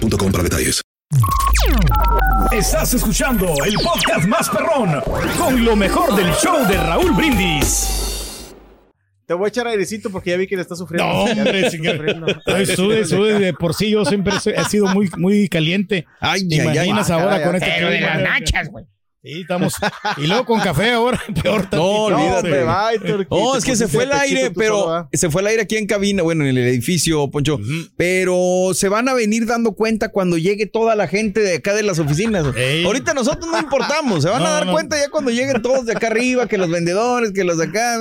para detalles. Estás escuchando el podcast más perrón con lo mejor del show de Raúl Brindis. Te voy a echar airecito porque ya vi que le está sufriendo. No, hombre, señor. Sube, sube de por sí. Yo siempre he sido muy, muy caliente. Ay, ¿Te imaginas ahora con este Pero de las nachas, güey. Sí, estamos. Y luego con café ahora, peor No, olvídate. No, es que se fue el aire, pero se fue el aire aquí en cabina, bueno, en el edificio, Poncho. Pero se van a venir dando cuenta cuando llegue toda la gente de acá de las oficinas. Ahorita nosotros no importamos, se van a dar cuenta ya cuando lleguen todos de acá arriba, que los vendedores, que los de acá.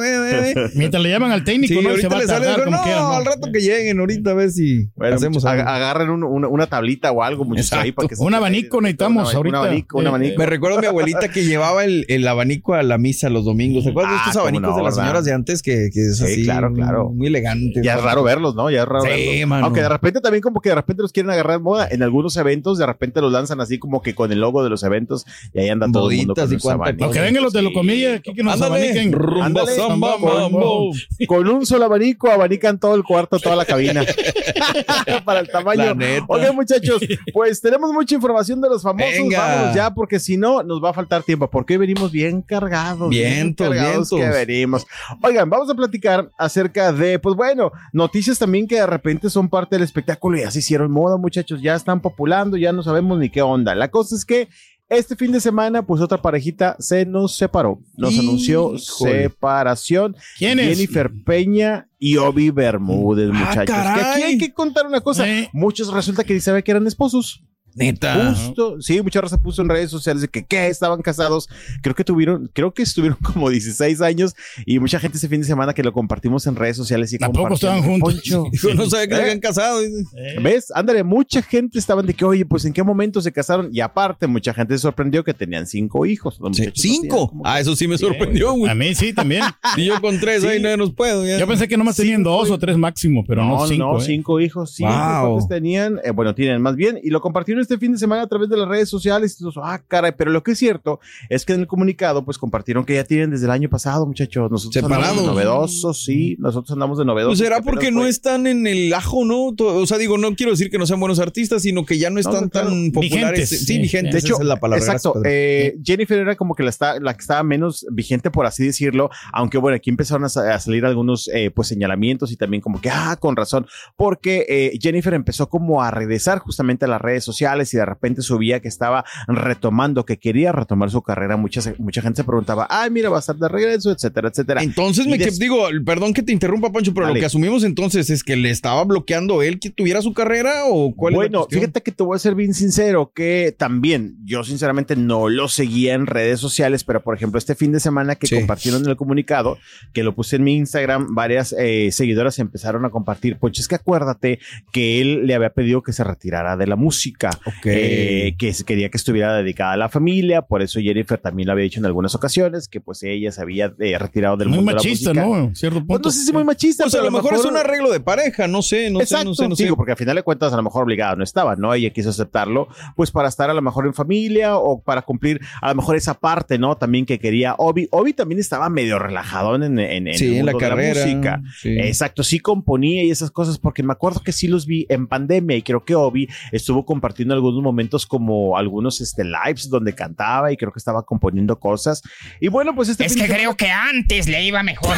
Mientras le llaman al técnico, Sí, ¿no? ahorita se va a le sale, tardar no, como quieran, ¿no? al rato que lleguen, ahorita a ver si Bueno, hacemos algo. agarren un- una, una tablita o algo, muchachos, ahí para que se- Un abanico necesitamos Un ahorita. abanico, un Eh, abanico. Me recuerdo a mi abuelita que llevaba el, el abanico a la misa los domingos. ¿Se acuerdan de Ah, estos cómo abanicos no, de las ¿verdad? señoras de antes que, que es Sí, así? claro, claro. Muy elegante. Ya es raro verlos, ¿no? Ya es raro Sí, verlos. mano. Aunque de repente también como que de repente los quieren agarrar de moda. En algunos eventos de repente los lanzan así como que con el logo de los eventos y ahí anda todo el mundo Boditas con cuánta abanicos. Que vengan los de Locomilla aquí que nos Ándale, abaniquen. rumba, Ándale, samba, con- mambo. Con un solo abanico abanican todo el cuarto, toda la cabina. Para el tamaño. La neta. Ok, muchachos, pues tenemos mucha información de los famosos. Venga. Vámonos ya, porque si no, nos va a faltar tiempo. Porque hoy venimos bien cargados. bien Vientos, cargados que vientos. venimos. Oigan, vamos a platicar acerca de, pues bueno, noticias también que de repente son parte del espectáculo y ya se hicieron moda, muchachos. Ya están populando, ya no sabemos ni qué onda. La cosa es que. Este fin de semana, pues otra parejita se nos separó. Nos anunció Híjole. separación. ¿Quién es? Jennifer Peña y Obi Bermúdez, Ah, muchachos. Que aquí hay que contar una cosa. Sí. Muchos resulta que sabe que eran esposos. Neta. Justo, sí, mucha raza puso en redes sociales de que, ¿qué? Estaban casados. Creo que tuvieron, creo que estuvieron como 16 años y mucha gente ese fin de semana que lo compartimos en redes sociales y Tampoco estaban juntos. Poncho. Yo no sabía que se ¿Eh? habían casado. dice. ¿Ves? Ándale, mucha gente estaban de que, oye, pues en qué momento se casaron. Y aparte, mucha gente se sorprendió que tenían cinco hijos. Sí, no Cinco. Ah, eso sí me sorprendió, güey. A mí sí, también. Y yo con tres, Sí. ahí no nos puedo. ya. Yo pensé que nomás tenían dos o tres máximo, pero no, no, cinco. no, ¿eh? cinco hijos, cinco Wow. hijos tenían, eh, bueno, tienen más bien, y lo compartieron este fin de semana a través de las redes sociales. Y todos, ah, caray, pero lo que es cierto es que en el comunicado, pues compartieron que ya tienen desde el año pasado, muchachos. Nosotros andamos Separados. de novedosos, sí, nosotros andamos de novedosos. Pues será porque fue- no están en el ajo, ¿no? O sea, digo, no quiero decir que no sean buenos artistas, sino que ya no están no, claro. tan populares. Vigentes, sí, sí. vigentes. De hecho, esa es la palabra. exacto. Eh, Jennifer era como que la, está, la que estaba menos vigente, por así decirlo. Aunque bueno, aquí empezaron a salir algunos eh, pues señalamientos y también como que, ah, con razón. Porque eh, Jennifer empezó como a regresar justamente a las redes sociales y de repente subía que estaba retomando, que quería retomar su carrera. Mucha, mucha gente se preguntaba, ay, mira, va a estar de regreso, etcétera, etcétera. Entonces, me que- digo, perdón que te interrumpa, Pancho, pero Dale. lo que asumimos entonces es que le estaba bloqueando él que tuviera su carrera o cuál es la Bueno, fíjate que te voy a ser bien sincero, que también yo sinceramente no lo seguía en redes sociales, pero por ejemplo este fin de semana que Sí. compartieron el comunicado, que lo puse en mi Instagram, varias eh, seguidoras empezaron a compartir, pues es que acuérdate que él le había pedido que se retirara de la música, Ok. eh, que quería que estuviera dedicada a la familia, por eso Jennifer también lo había dicho en algunas ocasiones, que pues ella se había eh, retirado del Muy mundo machista, de la música. ¿no? Cierto Pues punto. no sé si muy machista, Pues a pero lo mejor es un arreglo de pareja, no sé, no Exacto, sé, no sé, no sé. porque al final de cuentas a lo mejor obligado no estaba, ¿no? Ella quiso aceptarlo, pues para estar a lo mejor en familia o para cumplir a lo mejor esa parte, ¿no? También que quería Obi. Obi también estaba medio relajado en, en, en Sí, el en la mundo de carrera. música. sí. Exacto, sí componía y esas cosas, porque me acuerdo que sí los vi en pandemia y creo que Obi estuvo compartiendo en algunos momentos como algunos este, lives donde cantaba y creo que estaba componiendo cosas. Y bueno, pues este... Es que creo que antes le iba mejor.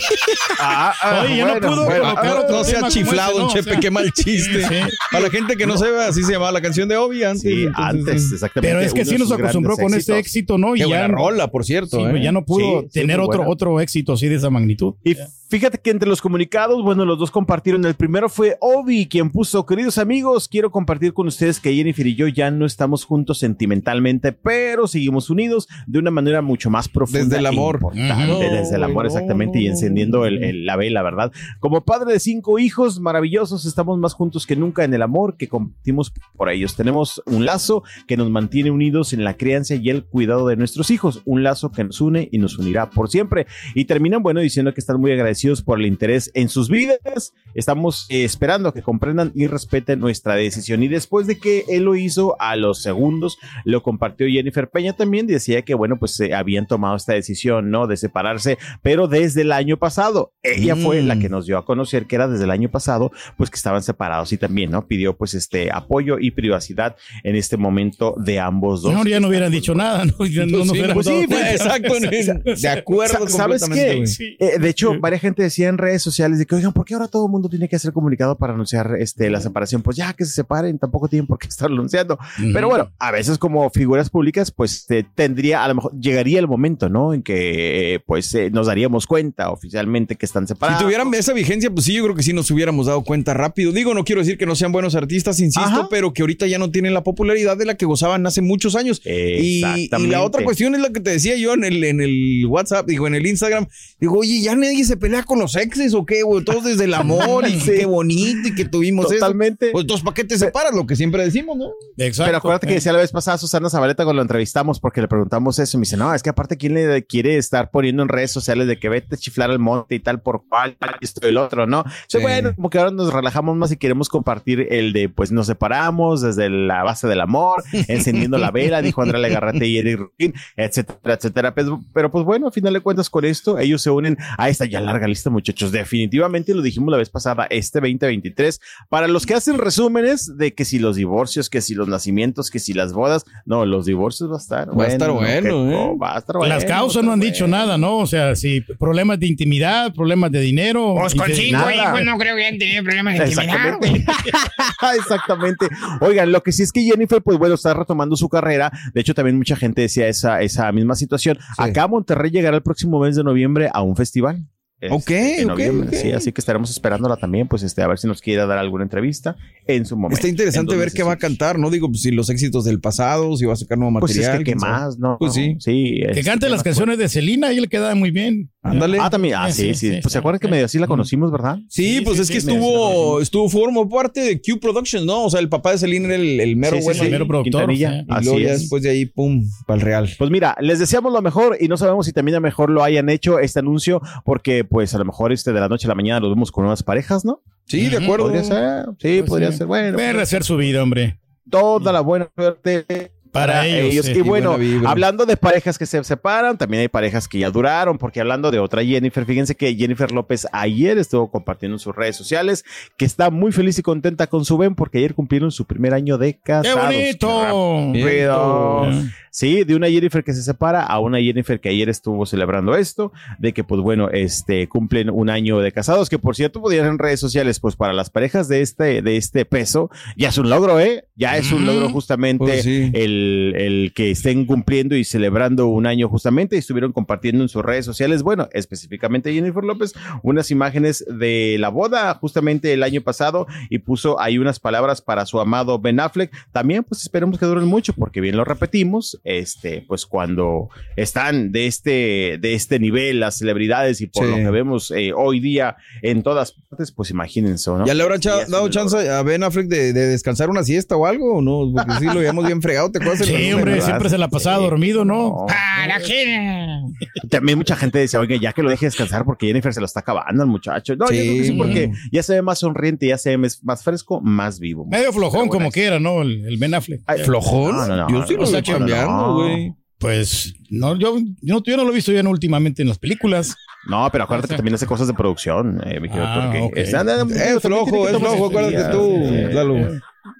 ah, ah, Oye, ya no pudo bueno, no, no sea chiflado, no, Chepe, qué mal chiste. Para la gente que no, se ve, así se llamaba la canción de Obi antes. Sí, antes, exactamente. Pero es que sí nos acostumbró con este éxito, ¿no? Y qué ya, rola, por cierto. ¿eh? Ya no pudo tener otro, otro éxito así de esa magnitud. Y fíjate que entre los comunicados, bueno, los dos compartieron. El primero fue Obi, quien puso, queridos amigos, quiero compartir con ustedes que Jennifer y yo ya no estamos juntos sentimentalmente, pero seguimos unidos de una manera mucho más profunda. Desde el amor. desde el amor, exactamente, y encendiendo la vela, ¿verdad? Como padre de cinco hijos maravillosos, estamos más juntos que nunca en el amor que compartimos por ellos. Tenemos un lazo que nos mantiene unidos en la crianza y el cuidado de nuestros hijos, un lazo que nos une y nos unirá por siempre. Y terminan, bueno, diciendo que están muy agradecidos por el interés en sus vidas. Estamos eh, esperando que comprendan y respeten nuestra decisión. Y después de que él lo hizo, a los segundos lo compartió Jennifer Peña también. Decía que, bueno, pues se habían tomado esta decisión, ¿no? De separarse, pero desde el año pasado. Ella fue la que mm. nos dio a conocer que era desde el año pasado, pues que estaban separados y también, ¿no? Pidió pues este apoyo y privacidad en este momento de ambos dos. No, ya no hubieran dicho nada, ¿no? no, no pues sí, pues, exacto. de acuerdo. ¿Sabes qué? Eh, de hecho, varias gente decía en redes sociales de que, oigan, ¿por qué ahora todo el mundo tiene que hacer comunicado para anunciar este, la separación? Pues ya que se separen, tampoco tienen por qué estar anunciando. Pero bueno, a veces como figuras públicas, pues tendría, a lo mejor llegaría el momento, ¿no? En que pues eh, nos daríamos cuenta oficialmente que están separados. Si tuvieran esa vigencia, pues sí, yo creo que sí nos hubiéramos dado cuenta rápido. Digo, no quiero decir que no sean buenos artistas, insisto, pero que ahorita ya no tienen la popularidad de la que gozaban hace muchos años. Y, y, la otra cuestión es la que te decía yo en el, en el WhatsApp, digo, en el Instagram. Digo, oye, ya nadie se pelea con los exes o qué, güey. Todos desde el amor y qué bonito y que tuvimos Totalmente. Pues dos paquetes separan, lo que siempre decimos, ¿no? Exacto. Pero acuérdate que decía la vez pasada Susana Zabaleta cuando lo entrevistamos porque le preguntamos eso. Y me dice, no, es que aparte, ¿quién le quiere estar poniendo en redes sociales de que vete a chiflar al monte y tal por cual, esto y el otro, ¿no? Sí. bueno, como que ahora nos relajamos más y queremos compartir el de, pues nos separamos desde la base del amor, encendiendo la vela, dijo Andrea Legarrete y Eric Rukin, etcétera, etcétera. Pero, pero, pues bueno, a final de cuentas con esto, ellos se unen a esta ya larga lista, muchachos. Definitivamente lo dijimos la vez pasada, este 2023, para los que hacen resúmenes de que si los divorcios, que si los nacimientos, que si las bodas, no, los divorcios va a estar va a estar bueno, ¿eh? va a estar bueno. Las causas no han dicho nada, ¿no? O sea, si problemas de intimidad, problemas de dinero. Pues con cinco hijos no creo que hayan tenido problemas de intimidad. Exactamente. Exactamente. Oigan, lo que sí es que Jennifer, pues bueno, está retomando su carrera. De hecho, también mucha gente decía esa, esa misma situación. Acá a Monterrey llegará el próximo mes de noviembre a un festival. Este, ok, Sí, así que estaremos esperándola también, pues este, a ver si nos quiere dar alguna entrevista en su momento. Está interesante ver qué va a cantar, ¿no? Digo, pues si los éxitos del pasado, si va a sacar nuevo material. Pues es que, ¿qué más, ¿no? Pues sí. sí que cante las canciones de Celina, y le queda muy bien. Ándale. Ah, también. Ah, sí, sí. pues se acuerdan que medio así la conocimos, ¿verdad? Sí, pues es que estuvo, estuvo, formó parte de Q Productions, ¿no? O sea, el papá de Celina era el, el mero bueno. el mero productor. Y luego ya después de ahí, pum, para el real. Pues mira, les deseamos lo mejor y no sabemos si también a mejor lo hayan hecho este anuncio, porque pues a lo mejor este de la noche a la mañana lo vemos con nuevas parejas, ¿no? Sí, de acuerdo. Podría ser, sí, pues podría ser. Bueno. Puede hacer su vida, hombre. Toda la buena suerte para, ellos. Y bueno, hablando de parejas que se separan, también hay parejas que ya duraron, porque hablando de otra Jennifer, fíjense que Jennifer López ayer estuvo compartiendo en sus redes sociales que está muy feliz y contenta con su Ben porque ayer cumplieron su primer año de casados. ¡Qué bonito! Sí, de una Jennifer que se separa a una Jennifer que ayer estuvo celebrando esto, de que pues bueno, este cumplen un año de casados, que por cierto podían en redes sociales, pues para las parejas de este, de este peso, ya es un logro, ¿eh? Ya es un logro justamente pues el el, que estén cumpliendo y celebrando un año justamente y estuvieron compartiendo en sus redes sociales, bueno, específicamente Jennifer López, unas imágenes de la boda justamente el año pasado y puso ahí unas palabras para su amado Ben Affleck. También pues esperemos que duren mucho porque bien lo repetimos, este, pues cuando están de este, de este nivel las celebridades y por lo que vemos eh, hoy día en todas partes, pues imagínense, ¿no? ¿Ya le habrá dado chance a Ben Affleck de, descansar una siesta o algo o no? Porque sí lo habíamos bien fregado, ¿te Sí, hombre, siempre se la pasaba dormido, ¿no? También mucha gente dice, oye, ya que lo deje descansar porque Jennifer se lo está acabando al muchacho. No, yo creo que sí, porque ya se ve más sonriente, ya se ve más fresco, más vivo. Medio flojón como quiera, ¿no? El, Ben Affleck. ¿Flojón? No, no, yo sí lo estoy cambiando, güey. Pues no, yo, yo, no, lo he visto ya últimamente en las películas. No, pero acuérdate que también hace cosas de producción, eh, ah, porque es, flojo, es flojo, acuérdate tú,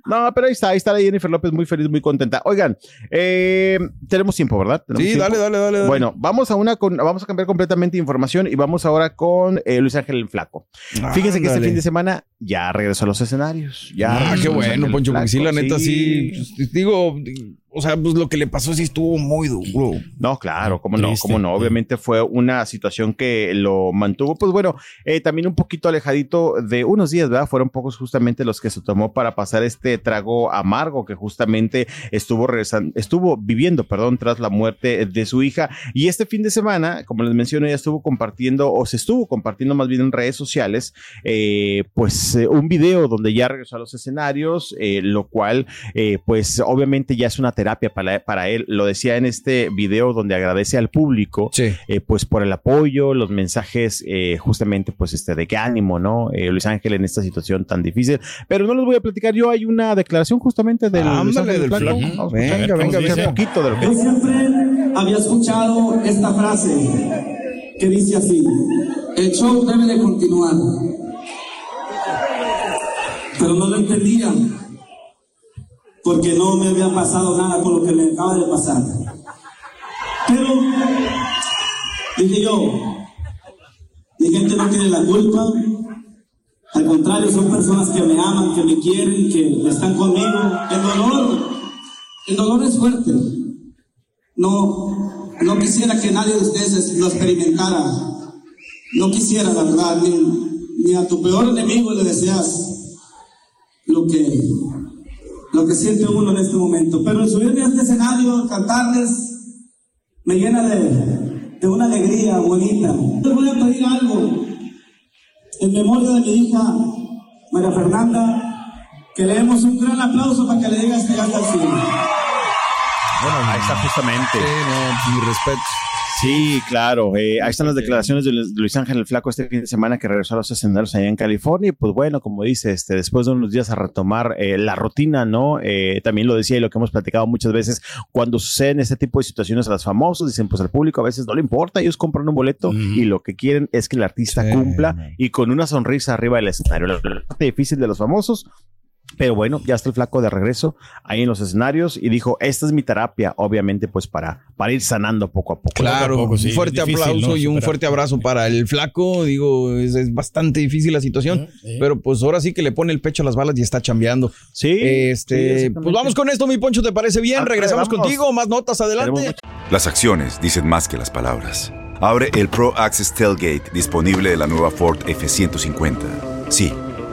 No, pero ahí está, ahí está la Jennifer López muy feliz, muy contenta. Oigan, eh, tenemos tiempo, ¿verdad? sí, Dale, dale, dale, Bueno, vamos a una con, vamos a cambiar completamente información y vamos ahora con eh, Luis Ángel el Flaco. Fíjense que este fin de semana ya regresó a los escenarios. Ya ah, qué bueno, Poncho, porque sí, la neta, sí, pues, digo, o sea, pues lo que le pasó sí estuvo muy duro. No, claro, cómo no, cómo no. Obviamente fue una situación que lo mantuvo, pues bueno, eh, también un poquito alejadito de unos días, ¿verdad? Fueron pocos justamente los que se tomó para pasar este trago amargo que justamente estuvo regresando, estuvo viviendo, perdón, tras la muerte de su hija. Y este fin de semana, como les mencioné, ella estuvo compartiendo, o se estuvo compartiendo más bien en redes sociales, eh, pues eh, un video donde ya regresó a los escenarios, lo cual, pues obviamente ya es una terapia para, para él. Lo decía en este video donde agradece al público, eh, pues por el apoyo, los mensajes, eh, justamente, pues este, de qué ánimo, ¿no? Eh, Luis Ángel en esta situación tan difícil. Pero no los voy a platicar yo, hay una declaración justamente del, ah, Luis Ángel del venga, venga, venga, un poquito. Yo siempre había escuchado esta frase que dice así, el show debe de continuar. Pero no lo entendían porque no me había pasado nada con lo que me acaba de pasar. Pero, dije yo, mi gente no tiene la culpa, al contrario, son personas que me aman, que me quieren, que están conmigo. El dolor, el dolor es fuerte. No, no quisiera que nadie de ustedes lo experimentara. No quisiera, la verdad, ni, a tu peor enemigo le deseas lo que lo que siente uno en este momento. Pero el subirme a este escenario, cantarles, me llena de, de una alegría bonita. Les voy a pedir algo en memoria de mi hija, María Fernanda, que le demos un gran aplauso para que le digas que ya está al cine. Bueno, ahí está justamente. Sí, no, mi respeto. Sí, claro. Eh, ahí están las declaraciones de Luis Ángel el Flaco este fin de semana que regresó a los escenarios allá en California. Y pues bueno, como dice, este, después de unos días a retomar eh, la rutina, ¿no? Eh, también lo decía y lo que hemos platicado muchas veces, cuando suceden este tipo de situaciones a los famosos, dicen, pues al público a veces no le importa, ellos compran un boleto y lo que quieren es que el artista cumpla y con una sonrisa arriba del escenario. La parte difícil de los famosos pero bueno, ya está el flaco de regreso ahí en los escenarios y dijo, esta es mi terapia, obviamente pues para, para ir sanando poco a poco. Claro, un fuerte aplauso y un fuerte abrazo para el flaco. Digo, es, bastante difícil la situación, pero pues ahora sí que le pone el pecho a las balas y está chambeando. Sí. Este, pues vamos con esto, mi Poncho, ¿te parece bien? Ah, Regresamos contigo, más notas adelante. Las acciones dicen más que las palabras. Abre el Pro Access Tailgate disponible de la nueva Ford F150. Sí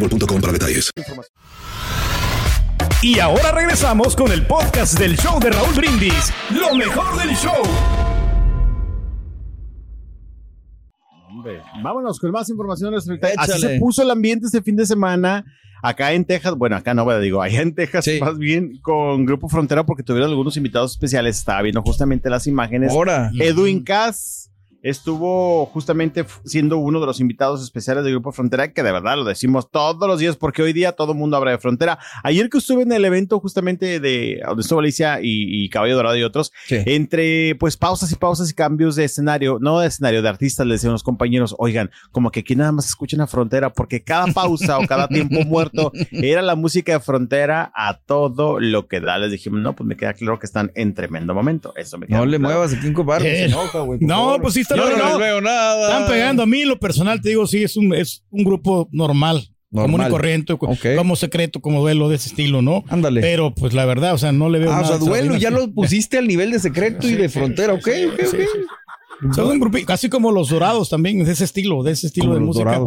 para detalles. Y ahora regresamos con el podcast del show de Raúl Brindis, lo mejor del show. vámonos con más información. Así se puso el ambiente este fin de semana acá en Texas, bueno, acá no, digo, allá en Texas más bien con Grupo Frontera porque tuvieron algunos invitados especiales. Estaba viendo justamente las imágenes. Ahora. Edwin Cass estuvo justamente siendo uno de los invitados especiales del Grupo Frontera, que de verdad lo decimos todos los días porque hoy día todo el mundo habla de Frontera. Ayer que estuve en el evento justamente de donde estuvo Alicia y, Caballo Dorado y otros, entre pues pausas y pausas y cambios de escenario, no de escenario, de artistas, le decían los compañeros, oigan, como que aquí nada más escuchen a Frontera porque cada pausa o cada tiempo muerto era la música de Frontera a todo lo que da. Les dijimos, no, pues me queda claro que están en tremendo momento. Eso me No le muevas aquí cinco barros, eh, no, pues sí yo no, veo nada. Están pegando a mí, lo personal, te digo, sí, es un, es un grupo normal. Común y corriente, como secreto, como duelo de ese estilo, ¿no? Ándale. Pero pues la verdad, o sea, no le veo ah, nada. O sea, duelo ya lo pusiste al nivel de secreto y de frontera, ok, ok, ok. Son un grupo, casi como los dorados también, de ese estilo, de ese estilo de música.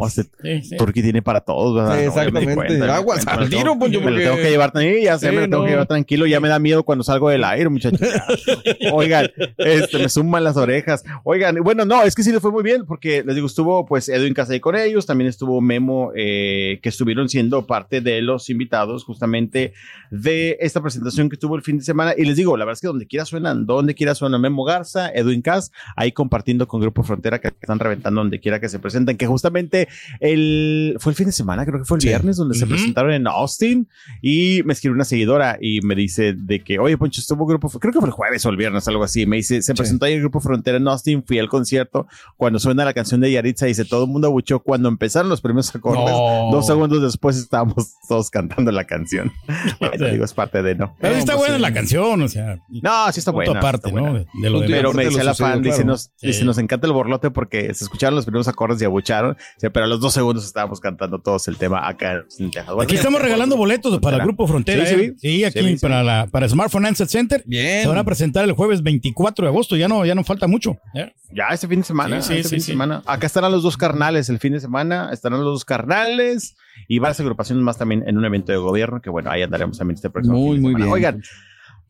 Porque tiene para todos, ¿verdad? Sí, exactamente. Aguas al tiro, pues yo me lo tengo que llevar ya sé, me lo tengo que llevar tranquilo, ya me da miedo cuando salgo del aire, muchachos. Oigan, este, me suman las orejas. Oigan, bueno, no, es que sí le fue muy bien, porque les digo, estuvo pues Edwin Casey con ellos, también estuvo Memo, eh, que estuvieron siendo parte de los invitados justamente de esta presentación que tuvo el fin de semana. Y les digo, la verdad es que donde quiera suenan, donde quiera suena Memo Garza, Edwin Cas, ahí compartiendo con Grupo Frontera que están reventando donde quiera que se presenten, que justamente el, fue el fin de semana, creo que fue el viernes, donde se presentaron en Austin y me escribió una seguidora y me dice de que, oye, Poncho, estuvo Grupo, creo que fue el jueves o el viernes, algo así. Me dice, se presentó ahí el Grupo Frontera en Austin, fui al concierto. Cuando suena la canción de Yaritza, dice, todo el mundo abuchó cuando empezaron los primeros acordes. Dos segundos después estábamos todos cantando la canción. bueno, digo, es parte de no. Pero está buena la canción, o sea. No, sí está buena. Aparte, ¿no? De, lo de pero me dice la fan, dice, nos, dice, nos encanta el borlote porque se escucharon los primeros acordes y abucharon, pero a los dos segundos estábamos cantando todos el tema acá en aquí estamos regalando boletos para el Grupo Frontera. Sí, ¿eh? sí, aquí para, la, para Smartphone Answer Center. Bien. Se van a presentar el jueves 24 de agosto, ya no, ya no falta mucho. ¿eh? Ya este fin de semana. Sí, este fin de semana. Acá estarán los dos carnales el fin de semana, estarán los dos carnales y varias agrupaciones más también en un evento de gobierno que bueno, ahí andaremos también este próximo Muy, muy bien. Oigan,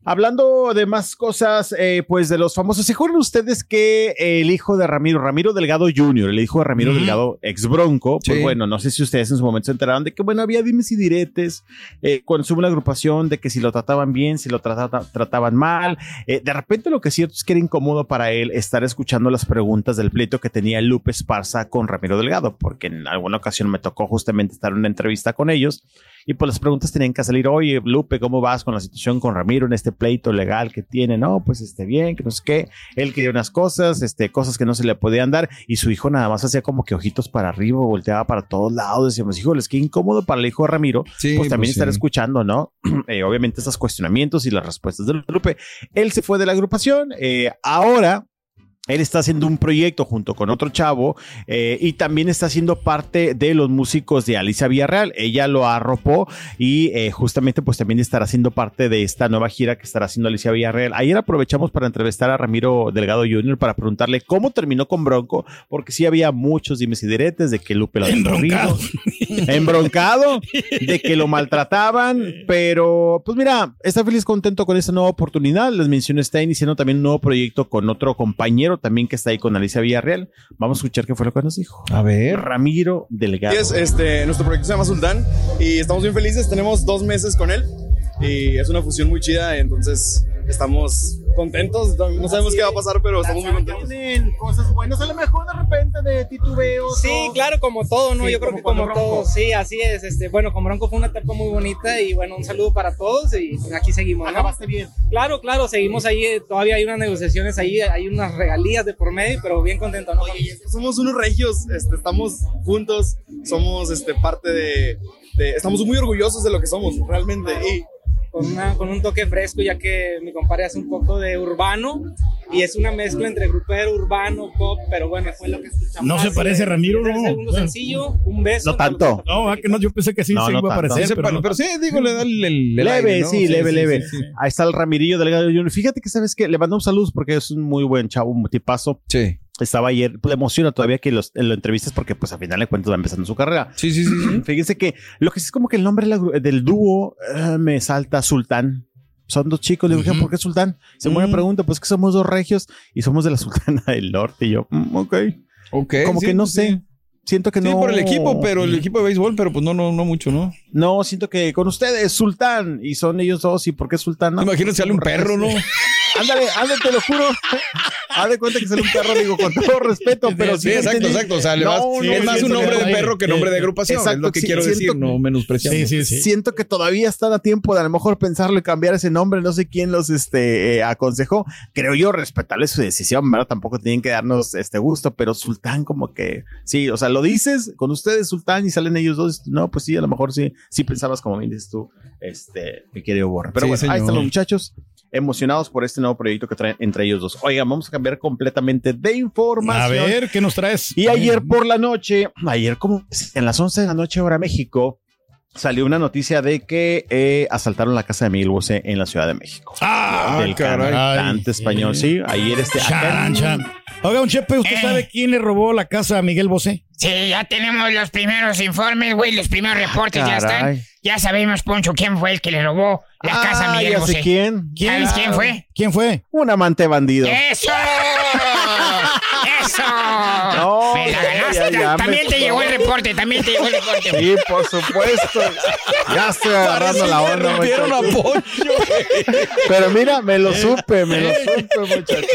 Hablando de más cosas, eh, pues de los famosos, ¿se acuerdan ustedes que el hijo de Ramiro, Ramiro Delgado Jr., el hijo de Ramiro Delgado, ex Bronco, pues bueno, no sé si ustedes en su momento se enteraron de que, bueno, había dimes y diretes eh, cuando sube una agrupación de que si lo trataban bien, si lo trataban mal. Eh, de repente lo que es cierto es que era incómodo para él estar escuchando las preguntas del pleito que tenía Lupe Esparza con Ramiro Delgado, porque en alguna ocasión me tocó justamente estar en una entrevista con ellos y pues las preguntas tenían que salir, oye, Lupe, ¿cómo vas con la situación con Ramiro en este pleito legal que tiene? No, pues esté bien, que no sé qué. Él quería unas cosas, este, cosas que no se le podían dar y su hijo nada más hacía como que ojitos para arriba, volteaba para todos lados. Decíamos, híjoles, qué incómodo para el hijo de Ramiro. pues también pues estar escuchando, ¿no? Eh, obviamente esos cuestionamientos y las respuestas de Lupe. Él se fue de la agrupación. Eh, ahora él está haciendo un proyecto junto con otro chavo eh, y también está siendo parte de los músicos de Alicia Villarreal. Ella lo arropó y eh, justamente pues también estará siendo parte de esta nueva gira que estará haciendo Alicia Villarreal. Ayer aprovechamos para entrevistar a Ramiro Delgado Jr. para preguntarle cómo terminó con Bronco, porque sí había muchos dimes y diretes de que Lupe lo había embroncado. embroncado, de que lo maltrataban, pero pues mira, está feliz contento con esta nueva oportunidad. Les menciono, está iniciando también un nuevo proyecto con otro compañero también que está ahí con Alicia Villarreal. Vamos a escuchar qué fue lo que nos dijo. A ver. Ramiro Delgado. Es, este, nuestro proyecto se llama Sultán y estamos bien felices. Tenemos dos meses con él y es una fusión muy chida. Entonces estamos contentos. No sabemos qué va a pasar, pero estamos muy contentos. Tienen cosas buenas, a lo mejor de repente de titubeos. Sí, claro, como todo, ¿no? Yo creo que como todo. Sí, así es. Este, bueno, con Bronco fue una etapa muy bonita y bueno, un saludo para todos y aquí seguimos. ¿no? Acabaste bien. Claro, claro, seguimos ahí. Todavía hay unas negociaciones ahí, hay unas regalías de por medio, pero bien contento, ¿no? Oye, somos unos regios, este, estamos juntos, somos este, parte de, de, Estamos muy orgullosos de lo que somos, realmente. Y con, una, con un toque fresco, ya que mi compadre hace un poco de urbano y es una mezcla entre grupero, urbano, pop, pero bueno, fue lo que escuchamos. No se parece Ramiro, ¿no? Segundo sencillo, un beso. No tanto. No, ah, que no, yo pensé que sí se iba a parecer. Pero, pero, sí, digo, le da el, el, leve, sí, leve, leve. Ahí está el Ramirillo Delgado Junior. Fíjate que sabes que le mandamos saludos porque es un muy buen chavo, un tipazo. Sí estaba ayer, pues, le emociona todavía que los, lo entrevistas porque pues al final de cuentas va empezando su carrera. Sí, sí, sí. Fíjense que lo que sí es como que el nombre del dúo eh, me salta Sultán. Son dos chicos, le dije, ¿por qué Sultán? Se me mm. pregunta, pues que somos dos regios y somos de la Sultana del Norte. Y yo, mm, ok. Ok. Como que no sé. Siento que no. Sí, por el equipo, pero el equipo de béisbol, pero pues no, no, no mucho, ¿no? No, siento que con ustedes, Sultán, y son ellos dos, ¿y por qué Sultán? No? Imagínate sale un perro, ¿no? ándale, ándale, te lo juro. Haz de cuenta que sale un perro, digo, con todo respeto, pero sí. exacto, exacto. O sea, le vas, es más un nombre de perro que nombre de agrupación. Exacto, es lo que quiero decir, no menospreciando. Sí, sí, sí. Siento que todavía están a tiempo de a lo mejor pensarlo y cambiar ese nombre. No sé quién los este, eh, aconsejó. Creo yo respetarle su decisión, ¿verdad? Tampoco tienen que darnos este gusto, pero Sultán, como que sí, o sea, lo dices con ustedes, Sultán, y salen ellos dos. No, pues sí, a lo mejor sí, sí pensabas como me dices tú, este, mi querido Borra. Pero bueno, ahí están los muchachos emocionados por este nuevo proyecto que traen entre ellos dos. Oigan, vamos a cambiar completamente de información. A ver, ¿qué nos traes? Y ayer por la noche, ayer como en las 11 de la noche hora México, salió una noticia de que eh, asaltaron la casa de Miguel Bosé en la Ciudad de México. Ah, del cantante español, sí. Ayer este Oiga, un Chepe, ¿usted Eh. sabe quién le robó la casa a Miguel Bosé? Sí, ya tenemos los primeros informes, güey, los primeros reportes ya están. Ya sabemos, Poncho, quién fue el que le robó la casa a Ah, Miguel ya sé Bosé. quién. ¿Sabes quién fue? ¿Quién fue? Un amante bandido. ¡Eso! ¡Eso! No, Me la no, ganaste. ya, ya, también me- te llegó el reporte, también te llegó el reporte. Sí, por supuesto. Ya estoy agarrando la onda, muchachos. Pero mira, me lo supe, me lo supe, muchachos.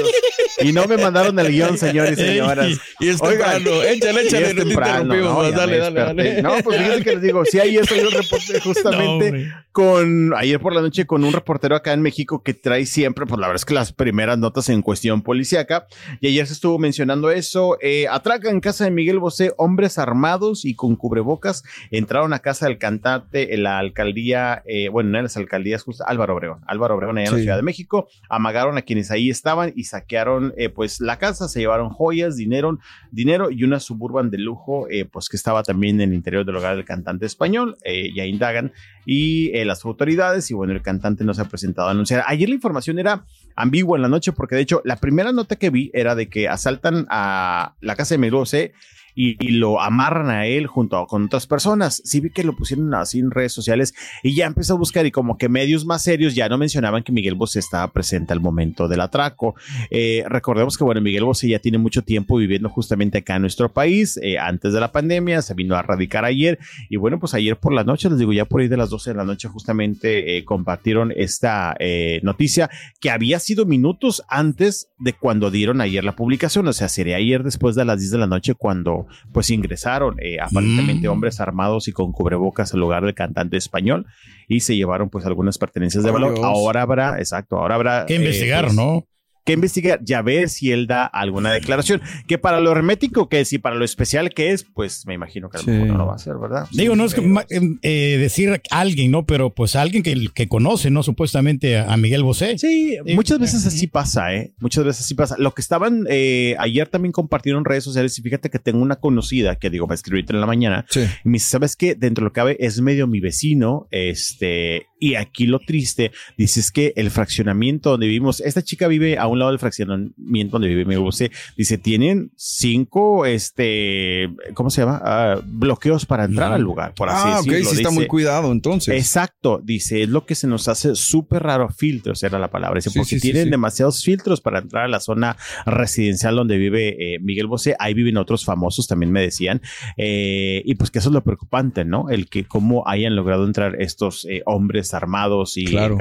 Y no me mandaron el guion, señores y señoras. Y es Oigan, temprano. Échale, échale, es no te temprano, interrumpimos ¿no? Dale, dale, dale. No, pues fíjense que les digo, sí, ayer salió un reporte justamente con, ayer por la noche con un reportero acá en México que trae siempre, pues la verdad es que las primeras notas en cuestión policíaca. Y ayer se estuvo mencionando eso. Eh, atracan en casa de Miguel Bosé, hombres armados y con cubrebocas entraron a casa del cantante en la alcaldía, eh, bueno, no en las alcaldías, justo Álvaro Obregón, Álvaro Obregón allá en la. Ciudad de México, amagaron a quienes ahí estaban y saquearon eh, pues la casa, se llevaron joyas, dinero, dinero y una suburban de lujo, eh, pues que estaba también en el interior del hogar del cantante español, eh, ya indagan y eh, las autoridades y bueno, el cantante no se ha presentado a anunciar. Ayer la información era ambigua en la noche porque de hecho la primera nota que vi era de que asaltan a la casa de Miguel Bosé y, lo amarran a él junto con otras personas. Sí vi que lo pusieron así en redes sociales y ya empecé a buscar y como que medios más serios ya no mencionaban que Miguel Bosé estaba presente al momento del atraco. Eh, recordemos que bueno, Miguel Bosé ya tiene mucho tiempo viviendo justamente acá en nuestro país, eh, antes de la pandemia, se vino a radicar ayer y bueno, pues ayer por la noche, les digo, ya por ahí de las 12 de la noche justamente eh, compartieron esta eh, noticia que había sido minutos antes de cuando dieron ayer la publicación, o sea, sería ayer después de las 10 de la noche cuando pues ingresaron eh, aparentemente Mm. hombres armados y con cubrebocas al lugar del cantante español y se llevaron pues algunas pertenencias de valor. Ahora habrá, exacto, ahora habrá Que investigar, pues, ¿no? Que investigar, ya ver si él da alguna declaración. Que para lo hermético que es y para lo especial que es, pues me imagino que a lo mejor no lo va a hacer, ¿verdad? Digo, no es que ma- em, eh, decir a alguien, ¿no? Pero pues alguien que, que conoce, ¿no? Supuestamente a, a Miguel Bosé. Sí, muchas veces así pasa, ¿eh? Muchas veces así pasa. Lo que estaban, eh, ayer también compartieron en redes sociales y fíjate que tengo una conocida que digo, me escribió ahorita en la mañana. Y me dice, ¿sabes qué? Dentro de lo que cabe es medio mi vecino, este, y aquí lo triste, dice es que el fraccionamiento donde vivimos, esta chica vive a un lado del fraccionamiento donde vive Miguel Bosé, dice, tienen cinco, este, ¿cómo se llama? Ah, bloqueos para entrar al lugar, por así Ah, ok, sí está Dice, muy cuidado entonces. Exacto, dice, es lo que se nos hace súper raro, filtros era la palabra, dice, Sí, porque sí, tienen sí. demasiados filtros para entrar a la zona residencial donde vive eh, Miguel Bosé, ahí viven otros famosos, también me decían, eh, y pues que eso es lo preocupante, ¿no? El que cómo hayan logrado entrar estos eh, hombres armados y Claro.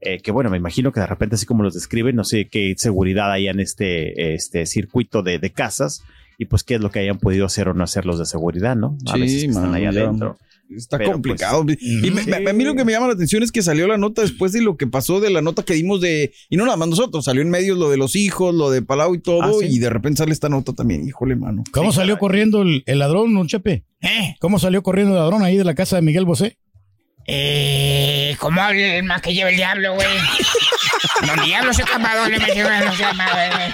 Eh, que bueno, me imagino que de repente, así como los describen, no sé qué seguridad hay en este, este circuito de, de casas y pues qué es lo que hayan podido hacer o no hacer los de seguridad, ¿no? A Sí, veces que están ahí adentro. Está Pero, complicado. pues, y me- me- a mí lo que me llama la atención es que salió la nota después de lo que pasó de la nota que dimos de. Y no nada más nosotros, salió en medios lo de los hijos, lo de Palau y todo. Ah, sí. Y de repente sale esta nota también. Híjole, mano. ¿Cómo salió corriendo el, el ladrón, un Chepe? ¿Eh? ¿Cómo salió corriendo el ladrón ahí de la casa de Miguel Bosé? Eh, ¿Cómo habla el más que lleva el diablo, güey? Don Diablo se escapa, doble me lleva, no se llama, güey.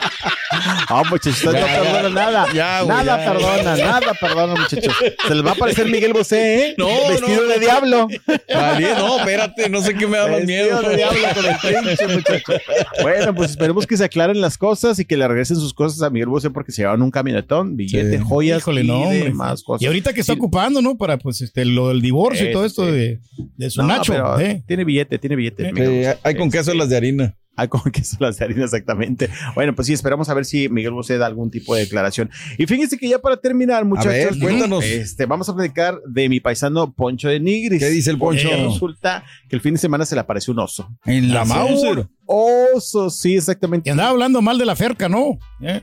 Ah, muchachos, no Ya, ya. perdona nada. Ya, güey, nada ya. perdona, nada perdona, muchachos. Se les va a aparecer Miguel Bosé, ¿eh? No, Vestido no, de no. diablo. Vale, no, espérate, no sé qué me da más Vestido miedo. de diablo con el trinche, muchachos. Bueno, pues esperemos que se aclaren las cosas y que le regresen sus cosas a Miguel Bosé porque se llevaban un camionetón, billete, Sí. joyas Híjole, y no, demás cosas. Y ahorita que está ocupando, ¿no? Para pues este, lo del divorcio y todo esto Este. de, de su No, Nacho. pero ¿eh? Tiene billete, tiene billete. Sí, Bosé. hay con queso las de harina. Hay con queso las de harina, exactamente. Bueno, pues sí, esperamos a ver si Miguel Bosé da algún tipo de declaración. Y fíjense que ya para terminar, muchachos, ver, cuéntanos. Este, vamos a platicar de mi paisano Poncho de Nigris. ¿Qué dice el Poncho? Porque Resulta que el fin de semana se le apareció un oso. En la ¿Ah? Mauser. Oso, sí, exactamente. Y andaba hablando mal de la ferca, ¿no? ¿Eh?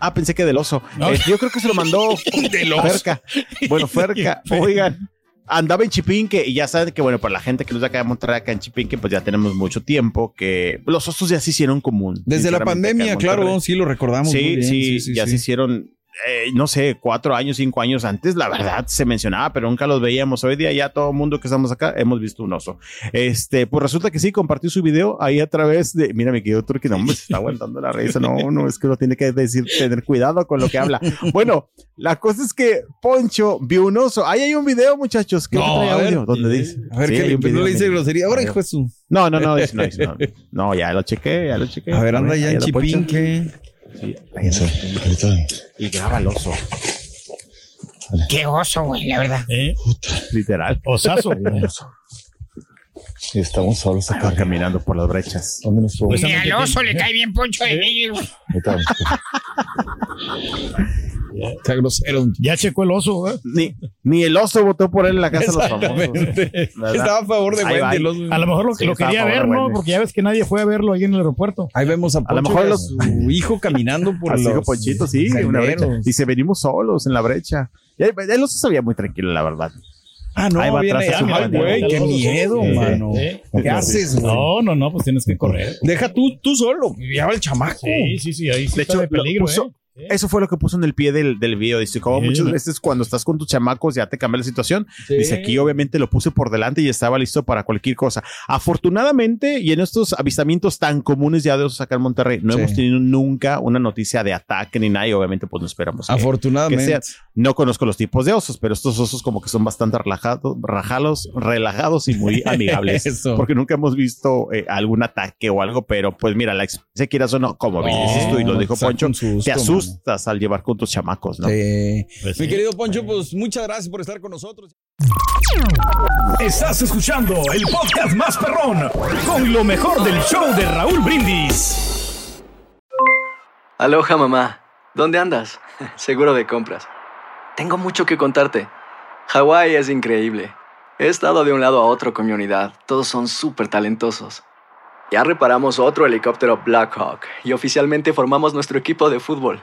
Ah, pensé que del oso. No. Eh, yo creo que se lo mandó Del oso. Ferca. Bueno, Ferca, oigan. Andaba en Chipinque y ya saben que, bueno, para la gente que nos acá de Monterrey, acá en Chipinque, pues ya tenemos mucho tiempo que los osos ya se hicieron común. Desde la pandemia, claro, sí lo recordamos. Sí, muy bien, sí, ya se hicieron, eh, no sé, cuatro años, cinco años antes, la verdad se mencionaba, pero nunca los veíamos. Hoy día ya todo el mundo que estamos acá hemos visto un oso. Este, pues resulta que sí, compartió su video ahí a través de, mira, mi querido Turki, no, se está aguantando la risa, no, no, es que uno tiene que decir, tener cuidado con lo que habla. Bueno, la cosa es que Poncho vio un oso. Ahí hay un video, muchachos, que No, audio, donde dice. A ver, Sí, que un no video, le dice grosería. Ahora, hijo de su. No, no, no, dice, no, no. No, ya lo chequé, ya lo chequé. A ver, anda ya en. Chipinque. Sí, y graba el oso. Qué oso, güey, la verdad. ¿Eh? Literal. Osazo. Y estamos solos acá caminando por las brechas. ¿Dónde nos Ni al oso le cae bien poncho de niño. Está grosero. Ya checó el oso, ¿eh? Ni, ni el oso votó por él en la casa de los famosos. Estaba a favor de Wendy. El oso. A lo mejor lo, sí, lo quería ver, ¿no? Porque ya ves que nadie fue a verlo ahí en el aeropuerto. Ahí vemos a, Poncho, a lo mejor los, su hijo caminando por el hijo Ponchito, sí, una brecha. Dice, venimos solos en la brecha. Y el oso se veía muy tranquilo, la verdad. Ah, no, va viene, ay, güey, qué miedo, mano. ¿Qué haces, güey? No, no, no, pues tienes que correr. Deja tú, tú solo, lleva el chamaco. Sí, sí, sí, ahí sí de está hecho, de peligro, puso, ¿eh? Eso fue lo que puso en el pie del, del video. Dice, como muchas veces cuando estás con tus chamacos ya te cambia la situación. Dice, aquí obviamente lo puse por delante y estaba listo para cualquier cosa. Afortunadamente, y en estos avistamientos tan comunes ya de osos acá en Monterrey, no hemos tenido nunca una noticia de ataque ni nada y obviamente pues no esperamos. Afortunadamente. No conozco los tipos de osos, pero estos osos como que son bastante relajados, rajalos, relajados y muy amigables. porque nunca hemos visto eh, algún ataque o algo, pero pues mira, la experiencia quieras o no, como bien dices tú y lo dijo Poncho, te asusta estás al llevar con tus chamacos, ¿no? Sí. Pues Mi querido Poncho, pues muchas gracias por estar con nosotros. Estás escuchando el podcast más perrón con lo mejor del show de Raúl Brindis. Aloha, mamá. ¿Dónde andas? Seguro de compras. Tengo mucho que contarte. Hawái es increíble. He estado de un lado a otro con mi unidad. Todos son súper talentosos. Ya reparamos otro helicóptero Blackhawk y oficialmente formamos nuestro equipo de fútbol.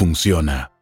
funciona.